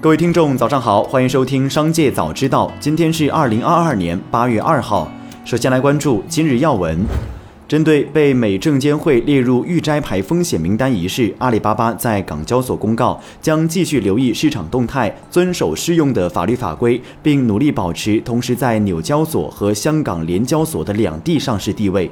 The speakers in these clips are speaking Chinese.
各位听众，早上好，欢迎收听《商界早知道》。今天是二零二二年八月二号。首先来关注今日要闻。针对被美证监会列入预摘牌风险名单一事，阿里巴巴在港交所公告，将继续留意市场动态，遵守适用的法律法规，并努力保持同时在纽交所和香港联交所的两地上市地位。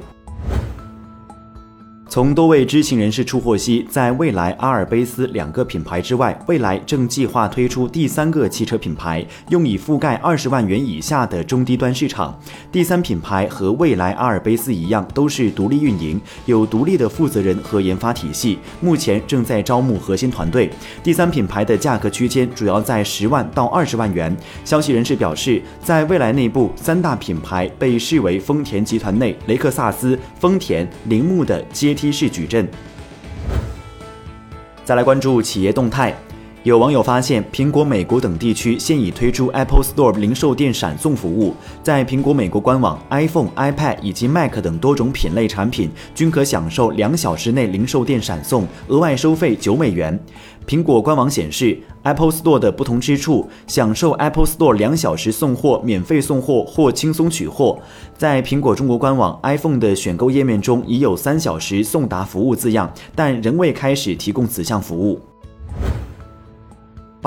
从多位知情人士处获悉，在未来、阿尔卑斯两个品牌之外，未来正计划推出第三个汽车品牌，用以覆盖二十万元以下的中低端市场。第三品牌和未来、阿尔卑斯一样，都是独立运营，有独立的负责人和研发体系，目前正在招募核心团队。第三品牌的价格区间主要在十万到二十万元。消息人士表示，在未来内部，三大品牌被视为丰田集团内雷克萨斯、丰田、铃木的接 T。式矩阵。再来关注企业动态，有网友发现，苹果美国等地区现已推出 Apple Store 零售店闪送服务，在苹果美国官网，iPhone、iPad 以及 Mac 等多种品类产品均可享受两小时内零售店闪送，额外收费九美元。苹果官网显示，Apple Store 的不同之处：享受 Apple Store 两小时送货、免费送货或轻松取货。在苹果中国官网 iPhone 的选购页面中，已有三小时送达服务字样，但仍未开始提供此项服务。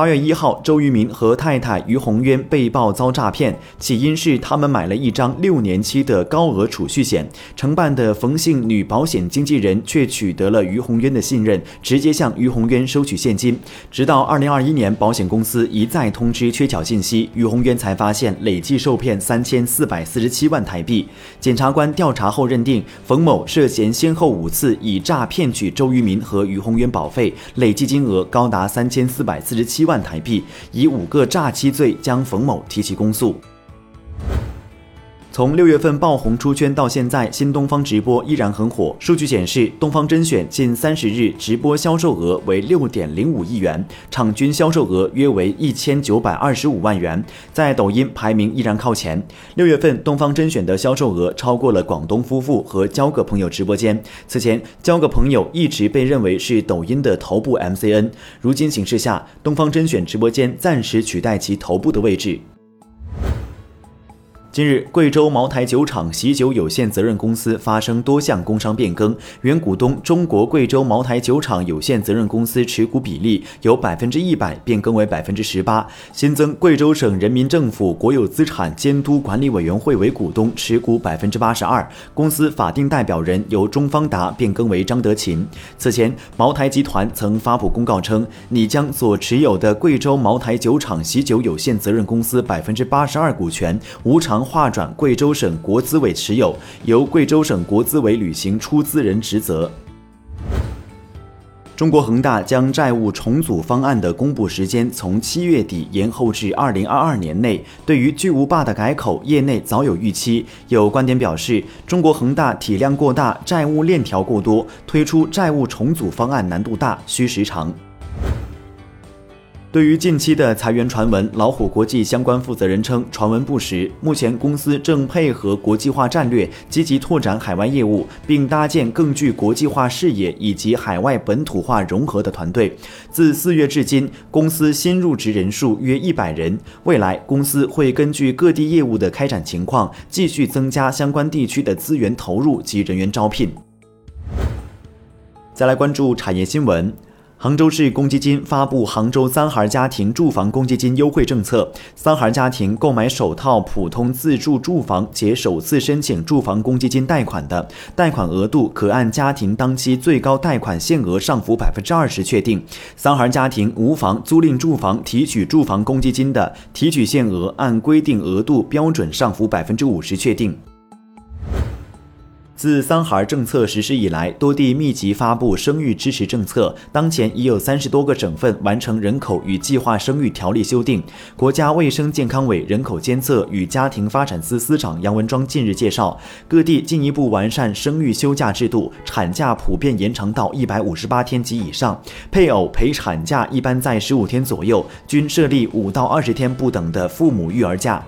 八月一号，周渝民和太太于红渊被曝遭诈骗，起因是他们买了一张六年期的高额储蓄险，承办的冯姓女保险经纪人却取得了于红渊的信任，直接向于红渊收取现金。直到二零二一年，保险公司一再通知缺缴信息，于红渊才发现累计受骗三千四百四十七万台币。检察官调查后认定，冯某涉嫌先后五次以诈骗取周渝民和于红渊保费，累计金额高达三千四百四十七万。万台币，以五个诈欺罪将冯某提起公诉。从六月份爆红出圈到现在，新东方直播依然很火。数据显示，东方甄选近三十日直播销售额为六点零五亿元，场均销售额约为一千九百二十五万元，在抖音排名依然靠前。六月份东方甄选的销售额超过了广东夫妇和交个朋友直播间。此前，交个朋友一直被认为是抖音的头部 MCN，如今形势下，东方甄选直播间暂时取代其头部的位置。近日，贵州茅台酒厂喜酒有限责任公司发生多项工商变更，原股东中国贵州茅台酒厂有限责任公司持股比例由百分之一百变更为百分之十八，新增贵州省人民政府国有资产监督管理委员会为股东，持股百分之八十二，公司法定代表人由钟方达变更为张德勤。此前，茅台集团曾发布公告称，拟将所持有的贵州茅台酒厂喜酒有限责任公司百分之八十二股权无偿。划转贵州省国资委持有，由贵州省国资委履行出资人职责。中国恒大将债务重组方案的公布时间从七月底延后至二零二二年内。对于巨无霸的改口，业内早有预期。有观点表示，中国恒大体量过大，债务链条过多，推出债务重组方案难度大，需时长。对于近期的裁员传闻，老虎国际相关负责人称，传闻不实。目前公司正配合国际化战略，积极拓展海外业务，并搭建更具国际化视野以及海外本土化融合的团队。自四月至今，公司新入职人数约一百人。未来，公司会根据各地业务的开展情况，继续增加相关地区的资源投入及人员招聘。再来关注产业新闻。杭州市公积金发布杭州三孩家庭住房公积金优惠政策，三孩家庭购买首套普通自住住房且首次申请住房公积金贷款的，贷款额度可按家庭当期最高贷款限额上浮百分之二十确定；三孩家庭无房租赁住房提取住房公积金的，提取限额按规定额度标准上浮百分之五十确定。自三孩政策实施以来，多地密集发布生育支持政策。当前已有三十多个省份完成人口与计划生育条例修订。国家卫生健康委人口监测与家庭发展司司长杨文庄近日介绍，各地进一步完善生育休假制度，产假普遍延长到一百五十八天及以上，配偶陪产假一般在十五天左右，均设立五到二十天不等的父母育儿假。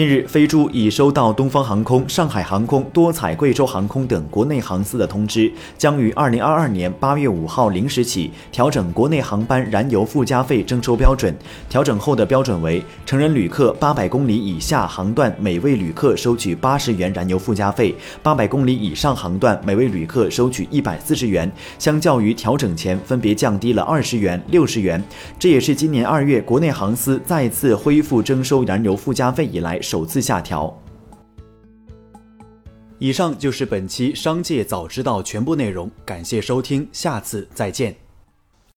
近日，飞猪已收到东方航空、上海航空、多彩贵州航空等国内航司的通知，将于二零二二年八月五号零时起调整国内航班燃油附加费征收标准。调整后的标准为：成人旅客八百公里以下航段每位旅客收取八十元燃油附加费；八百公里以上航段每位旅客收取一百四十元。相较于调整前，分别降低了二十元、六十元。这也是今年二月国内航司再次恢复征收燃油附加费以来。首次下调。以上就是本期《商界早知道》全部内容，感谢收听，下次再见。